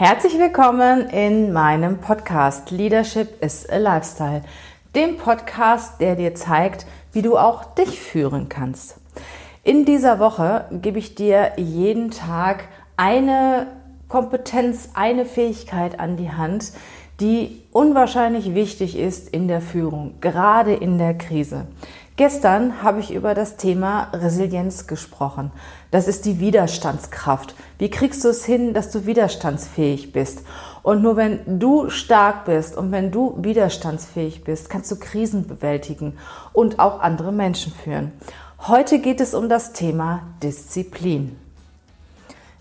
Herzlich willkommen in meinem Podcast Leadership is a Lifestyle, dem Podcast, der dir zeigt, wie du auch dich führen kannst. In dieser Woche gebe ich dir jeden Tag eine Kompetenz, eine Fähigkeit an die Hand, die unwahrscheinlich wichtig ist in der Führung, gerade in der Krise. Gestern habe ich über das Thema Resilienz gesprochen. Das ist die Widerstandskraft. Wie kriegst du es hin, dass du widerstandsfähig bist? Und nur wenn du stark bist und wenn du widerstandsfähig bist, kannst du Krisen bewältigen und auch andere Menschen führen. Heute geht es um das Thema Disziplin.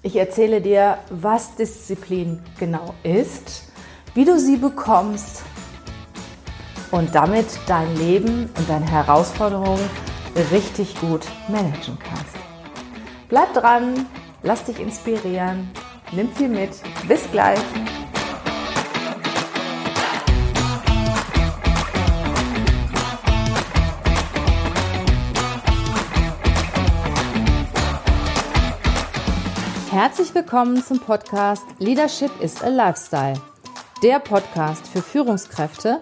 Ich erzähle dir, was Disziplin genau ist, wie du sie bekommst und damit dein Leben und deine Herausforderungen richtig gut managen kannst. Bleib dran, lass dich inspirieren, nimm viel mit. Bis gleich. Herzlich willkommen zum Podcast Leadership is a Lifestyle. Der Podcast für Führungskräfte,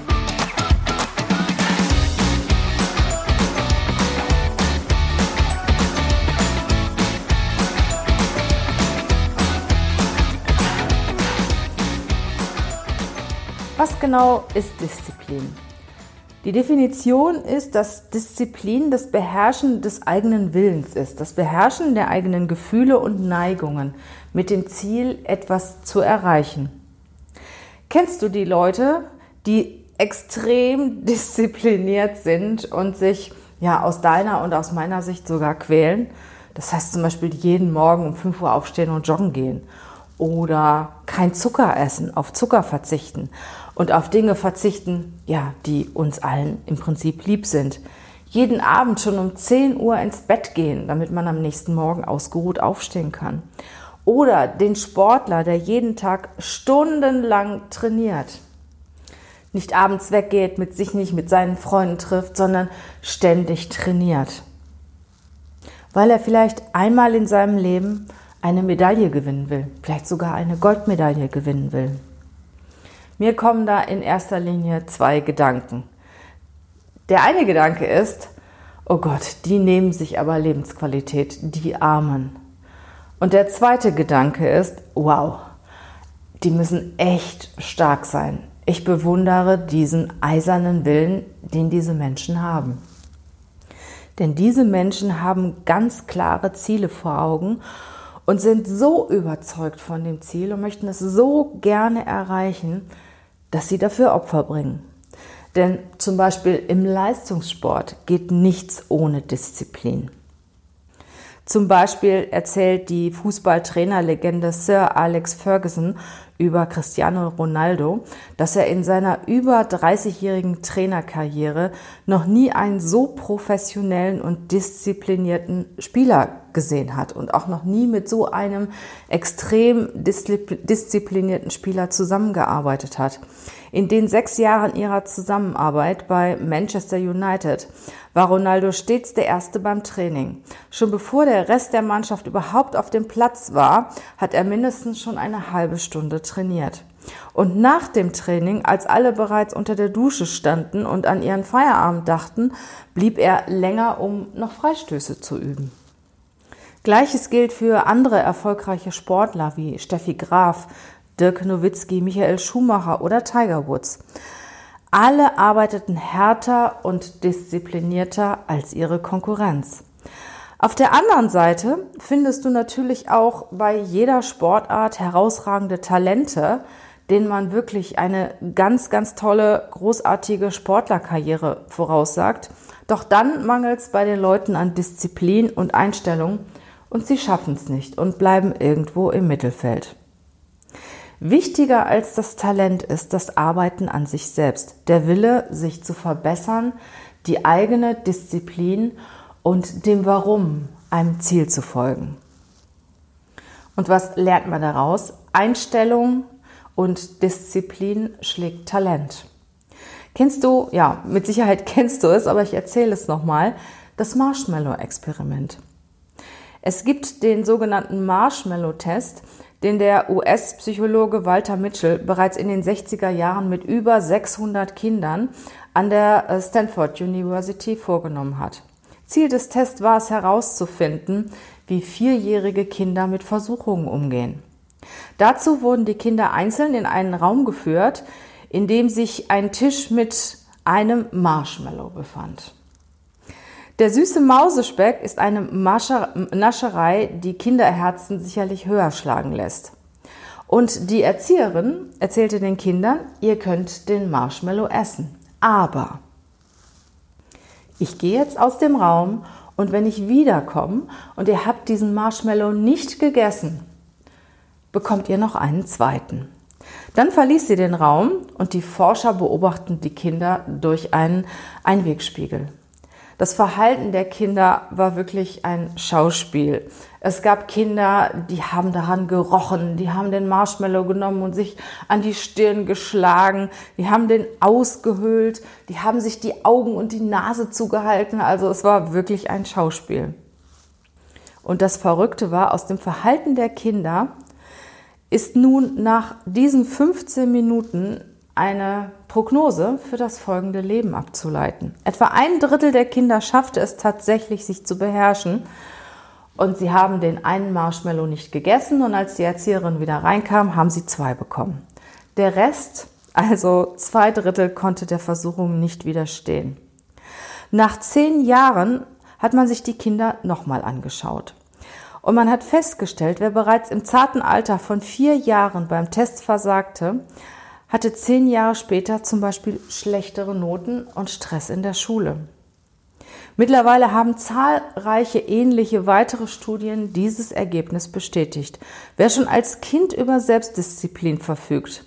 Was genau ist Disziplin? Die Definition ist, dass Disziplin das Beherrschen des eigenen Willens ist, das Beherrschen der eigenen Gefühle und Neigungen mit dem Ziel, etwas zu erreichen. Kennst du die Leute, die extrem diszipliniert sind und sich ja aus deiner und aus meiner Sicht sogar quälen? Das heißt zum Beispiel jeden Morgen um 5 Uhr aufstehen und joggen gehen oder kein Zucker essen, auf Zucker verzichten und auf Dinge verzichten, ja, die uns allen im Prinzip lieb sind. Jeden Abend schon um 10 Uhr ins Bett gehen, damit man am nächsten Morgen ausgeruht aufstehen kann. Oder den Sportler, der jeden Tag stundenlang trainiert. Nicht abends weggeht, mit sich nicht mit seinen Freunden trifft, sondern ständig trainiert. Weil er vielleicht einmal in seinem Leben eine Medaille gewinnen will, vielleicht sogar eine Goldmedaille gewinnen will. Mir kommen da in erster Linie zwei Gedanken. Der eine Gedanke ist, oh Gott, die nehmen sich aber Lebensqualität, die Armen. Und der zweite Gedanke ist, wow, die müssen echt stark sein. Ich bewundere diesen eisernen Willen, den diese Menschen haben. Denn diese Menschen haben ganz klare Ziele vor Augen und sind so überzeugt von dem Ziel und möchten es so gerne erreichen, dass sie dafür Opfer bringen. Denn zum Beispiel im Leistungssport geht nichts ohne Disziplin. Zum Beispiel erzählt die Fußballtrainerlegende Sir Alex Ferguson über Cristiano Ronaldo, dass er in seiner über 30-jährigen Trainerkarriere noch nie einen so professionellen und disziplinierten Spieler gesehen hat und auch noch nie mit so einem extrem disziplinierten Spieler zusammengearbeitet hat. In den sechs Jahren ihrer Zusammenarbeit bei Manchester United war Ronaldo stets der Erste beim Training. Schon bevor der Rest der Mannschaft überhaupt auf dem Platz war, hat er mindestens schon eine halbe Stunde trainiert. Und nach dem Training, als alle bereits unter der Dusche standen und an ihren Feierabend dachten, blieb er länger, um noch Freistöße zu üben. Gleiches gilt für andere erfolgreiche Sportler wie Steffi Graf, Dirk Nowitzki, Michael Schumacher oder Tiger Woods. Alle arbeiteten härter und disziplinierter als ihre Konkurrenz. Auf der anderen Seite findest du natürlich auch bei jeder Sportart herausragende Talente, denen man wirklich eine ganz, ganz tolle, großartige Sportlerkarriere voraussagt. Doch dann mangelt es bei den Leuten an Disziplin und Einstellung und sie schaffen es nicht und bleiben irgendwo im Mittelfeld. Wichtiger als das Talent ist das Arbeiten an sich selbst, der Wille, sich zu verbessern, die eigene Disziplin und dem Warum, einem Ziel zu folgen. Und was lernt man daraus? Einstellung und Disziplin schlägt Talent. Kennst du, ja, mit Sicherheit kennst du es, aber ich erzähle es nochmal, das Marshmallow-Experiment. Es gibt den sogenannten Marshmallow-Test, den der US-Psychologe Walter Mitchell bereits in den 60er Jahren mit über 600 Kindern an der äh, Stanford University vorgenommen hat. Ziel des Tests war es herauszufinden, wie vierjährige Kinder mit Versuchungen umgehen. Dazu wurden die Kinder einzeln in einen Raum geführt, in dem sich ein Tisch mit einem Marshmallow befand. Der süße Mausespeck ist eine Nascherei, die Kinderherzen sicherlich höher schlagen lässt. Und die Erzieherin erzählte den Kindern, ihr könnt den Marshmallow essen. Aber ich gehe jetzt aus dem Raum und wenn ich wiederkomme und ihr habt diesen Marshmallow nicht gegessen, bekommt ihr noch einen zweiten. Dann verließ sie den Raum und die Forscher beobachten die Kinder durch einen Einwegspiegel. Das Verhalten der Kinder war wirklich ein Schauspiel. Es gab Kinder, die haben daran gerochen, die haben den Marshmallow genommen und sich an die Stirn geschlagen, die haben den ausgehöhlt, die haben sich die Augen und die Nase zugehalten. Also es war wirklich ein Schauspiel. Und das Verrückte war, aus dem Verhalten der Kinder ist nun nach diesen 15 Minuten eine Prognose für das folgende Leben abzuleiten. Etwa ein Drittel der Kinder schaffte es tatsächlich, sich zu beherrschen. Und sie haben den einen Marshmallow nicht gegessen und als die Erzieherin wieder reinkam, haben sie zwei bekommen. Der Rest, also zwei Drittel, konnte der Versuchung nicht widerstehen. Nach zehn Jahren hat man sich die Kinder nochmal angeschaut. Und man hat festgestellt, wer bereits im zarten Alter von vier Jahren beim Test versagte, hatte zehn Jahre später zum Beispiel schlechtere Noten und Stress in der Schule. Mittlerweile haben zahlreiche ähnliche weitere Studien dieses Ergebnis bestätigt. Wer schon als Kind über Selbstdisziplin verfügt,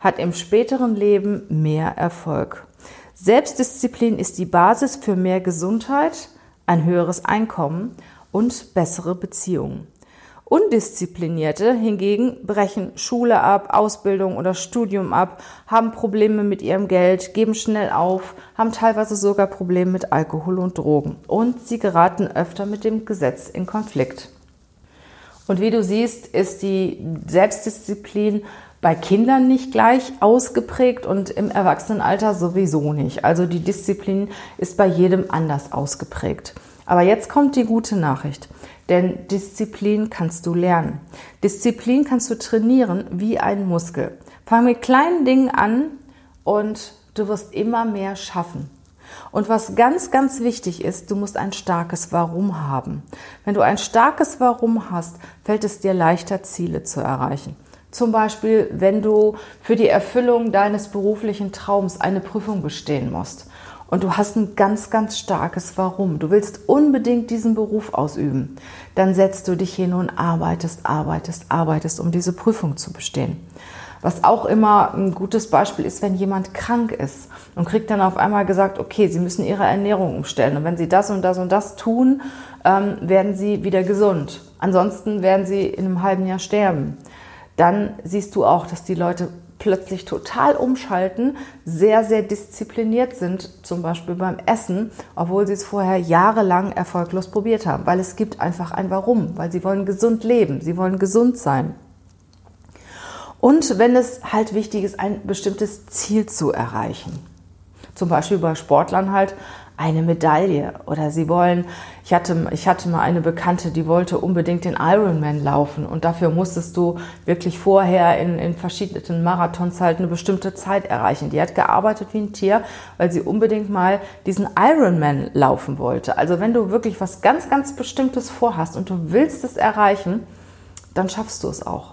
hat im späteren Leben mehr Erfolg. Selbstdisziplin ist die Basis für mehr Gesundheit, ein höheres Einkommen und bessere Beziehungen. Undisziplinierte hingegen brechen Schule ab, Ausbildung oder Studium ab, haben Probleme mit ihrem Geld, geben schnell auf, haben teilweise sogar Probleme mit Alkohol und Drogen und sie geraten öfter mit dem Gesetz in Konflikt. Und wie du siehst, ist die Selbstdisziplin bei Kindern nicht gleich ausgeprägt und im Erwachsenenalter sowieso nicht. Also die Disziplin ist bei jedem anders ausgeprägt. Aber jetzt kommt die gute Nachricht. Denn Disziplin kannst du lernen. Disziplin kannst du trainieren wie ein Muskel. Fang mit kleinen Dingen an und du wirst immer mehr schaffen. Und was ganz, ganz wichtig ist, du musst ein starkes Warum haben. Wenn du ein starkes Warum hast, fällt es dir leichter, Ziele zu erreichen. Zum Beispiel, wenn du für die Erfüllung deines beruflichen Traums eine Prüfung bestehen musst und du hast ein ganz, ganz starkes Warum. Du willst unbedingt diesen Beruf ausüben. Dann setzt du dich hin und arbeitest, arbeitest, arbeitest, um diese Prüfung zu bestehen. Was auch immer ein gutes Beispiel ist, wenn jemand krank ist und kriegt dann auf einmal gesagt, okay, Sie müssen Ihre Ernährung umstellen. Und wenn Sie das und das und das tun, ähm, werden Sie wieder gesund. Ansonsten werden Sie in einem halben Jahr sterben. Dann siehst du auch, dass die Leute plötzlich total umschalten, sehr, sehr diszipliniert sind, zum Beispiel beim Essen, obwohl sie es vorher jahrelang erfolglos probiert haben, weil es gibt einfach ein Warum, weil sie wollen gesund leben, sie wollen gesund sein. Und wenn es halt wichtig ist, ein bestimmtes Ziel zu erreichen. Zum Beispiel bei Sportlern halt eine Medaille oder sie wollen, ich hatte, ich hatte mal eine Bekannte, die wollte unbedingt den Ironman laufen und dafür musstest du wirklich vorher in, in verschiedenen Marathons halt eine bestimmte Zeit erreichen. Die hat gearbeitet wie ein Tier, weil sie unbedingt mal diesen Ironman laufen wollte. Also wenn du wirklich was ganz, ganz Bestimmtes vorhast und du willst es erreichen, dann schaffst du es auch.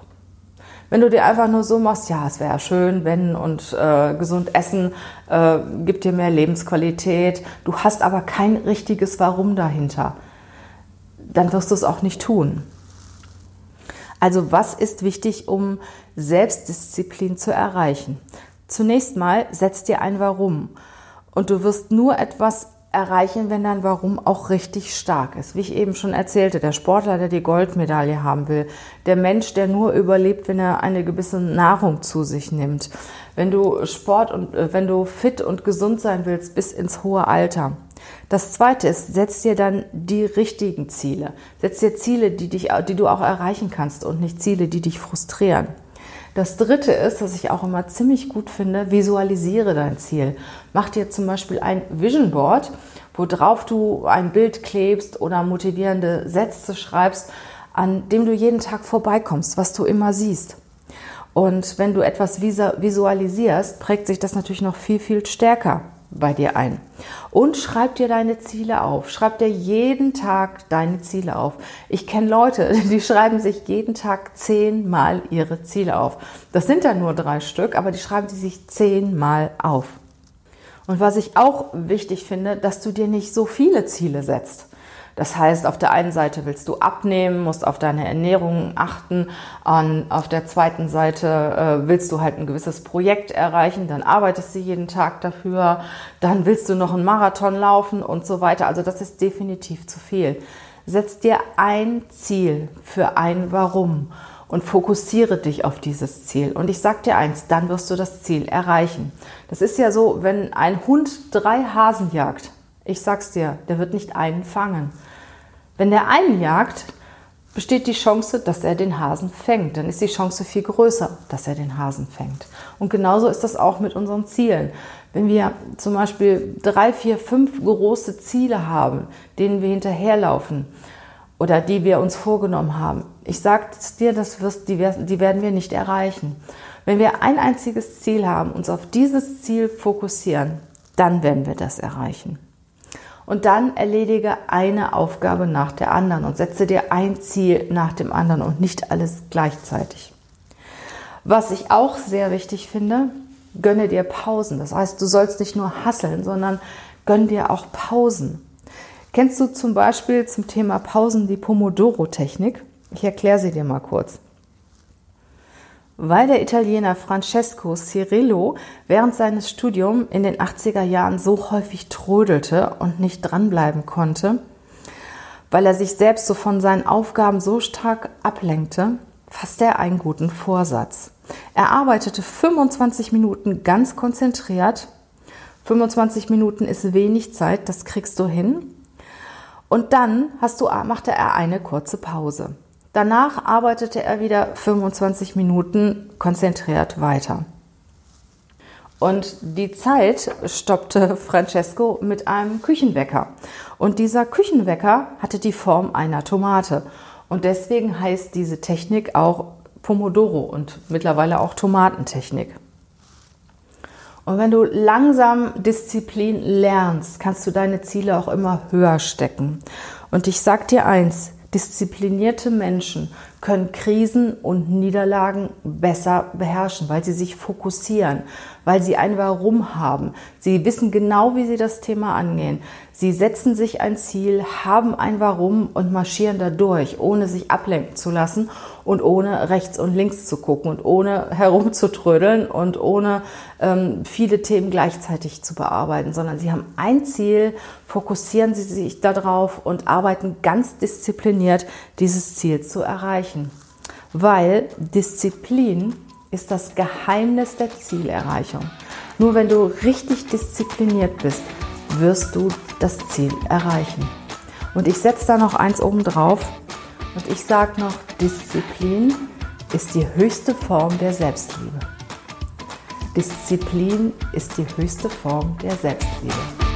Wenn du dir einfach nur so machst, ja, es wäre schön, wenn und äh, gesund essen äh, gibt dir mehr Lebensqualität, du hast aber kein richtiges Warum dahinter, dann wirst du es auch nicht tun. Also was ist wichtig, um Selbstdisziplin zu erreichen? Zunächst mal setz dir ein Warum und du wirst nur etwas erreichen, wenn dein Warum auch richtig stark ist. Wie ich eben schon erzählte, der Sportler, der die Goldmedaille haben will, der Mensch, der nur überlebt, wenn er eine gewisse Nahrung zu sich nimmt. Wenn du Sport und äh, wenn du fit und gesund sein willst bis ins hohe Alter. Das zweite ist, setz dir dann die richtigen Ziele. Setz dir Ziele, die dich, die du auch erreichen kannst und nicht Ziele, die dich frustrieren. Das dritte ist, was ich auch immer ziemlich gut finde, visualisiere dein Ziel. Mach dir zum Beispiel ein Vision Board, worauf du ein Bild klebst oder motivierende Sätze schreibst, an dem du jeden Tag vorbeikommst, was du immer siehst. Und wenn du etwas visualisierst, prägt sich das natürlich noch viel, viel stärker bei dir ein. Und schreib dir deine Ziele auf. Schreib dir jeden Tag deine Ziele auf. Ich kenne Leute, die schreiben sich jeden Tag zehnmal ihre Ziele auf. Das sind dann nur drei Stück, aber die schreiben sie sich zehnmal auf. Und was ich auch wichtig finde, dass du dir nicht so viele Ziele setzt. Das heißt, auf der einen Seite willst du abnehmen, musst auf deine Ernährung achten, und auf der zweiten Seite äh, willst du halt ein gewisses Projekt erreichen, dann arbeitest du jeden Tag dafür, dann willst du noch einen Marathon laufen und so weiter. Also das ist definitiv zu viel. Setz dir ein Ziel für ein Warum und fokussiere dich auf dieses Ziel. Und ich sag dir eins, dann wirst du das Ziel erreichen. Das ist ja so, wenn ein Hund drei Hasen jagt. Ich sag's dir, der wird nicht einen fangen. Wenn der einen jagt, besteht die Chance, dass er den Hasen fängt. Dann ist die Chance viel größer, dass er den Hasen fängt. Und genauso ist das auch mit unseren Zielen. Wenn wir zum Beispiel drei, vier, fünf große Ziele haben, denen wir hinterherlaufen oder die wir uns vorgenommen haben, ich sage dir, das wirst, die, die werden wir nicht erreichen. Wenn wir ein einziges Ziel haben, uns auf dieses Ziel fokussieren, dann werden wir das erreichen und dann erledige eine Aufgabe nach der anderen und setze dir ein Ziel nach dem anderen und nicht alles gleichzeitig. Was ich auch sehr wichtig finde, gönne dir Pausen. Das heißt, du sollst nicht nur hasseln, sondern gönn dir auch Pausen. Kennst du zum Beispiel zum Thema Pausen die Pomodoro-Technik? Ich erkläre sie dir mal kurz. Weil der Italiener Francesco Cirillo während seines Studiums in den 80er Jahren so häufig trödelte und nicht dranbleiben konnte, weil er sich selbst so von seinen Aufgaben so stark ablenkte, fasste er einen guten Vorsatz. Er arbeitete 25 Minuten ganz konzentriert. 25 Minuten ist wenig Zeit, das kriegst du hin. Und dann hast du, machte er eine kurze Pause. Danach arbeitete er wieder 25 Minuten konzentriert weiter. Und die Zeit stoppte Francesco mit einem Küchenwecker. Und dieser Küchenwecker hatte die Form einer Tomate. Und deswegen heißt diese Technik auch Pomodoro und mittlerweile auch Tomatentechnik. Und wenn du langsam Disziplin lernst, kannst du deine Ziele auch immer höher stecken. Und ich sag dir eins, Disziplinierte Menschen können Krisen und Niederlagen besser beherrschen, weil sie sich fokussieren, weil sie ein Warum haben. Sie wissen genau, wie sie das Thema angehen. Sie setzen sich ein Ziel, haben ein Warum und marschieren da durch, ohne sich ablenken zu lassen und ohne rechts und links zu gucken und ohne herumzutrödeln und ohne ähm, viele Themen gleichzeitig zu bearbeiten, sondern sie haben ein Ziel, fokussieren sie sich darauf und arbeiten ganz diszipliniert, dieses Ziel zu erreichen. Weil Disziplin ist das Geheimnis der Zielerreichung. Nur wenn du richtig diszipliniert bist, wirst du das Ziel erreichen. Und ich setze da noch eins oben drauf und ich sage noch, Disziplin ist die höchste Form der Selbstliebe. Disziplin ist die höchste Form der Selbstliebe.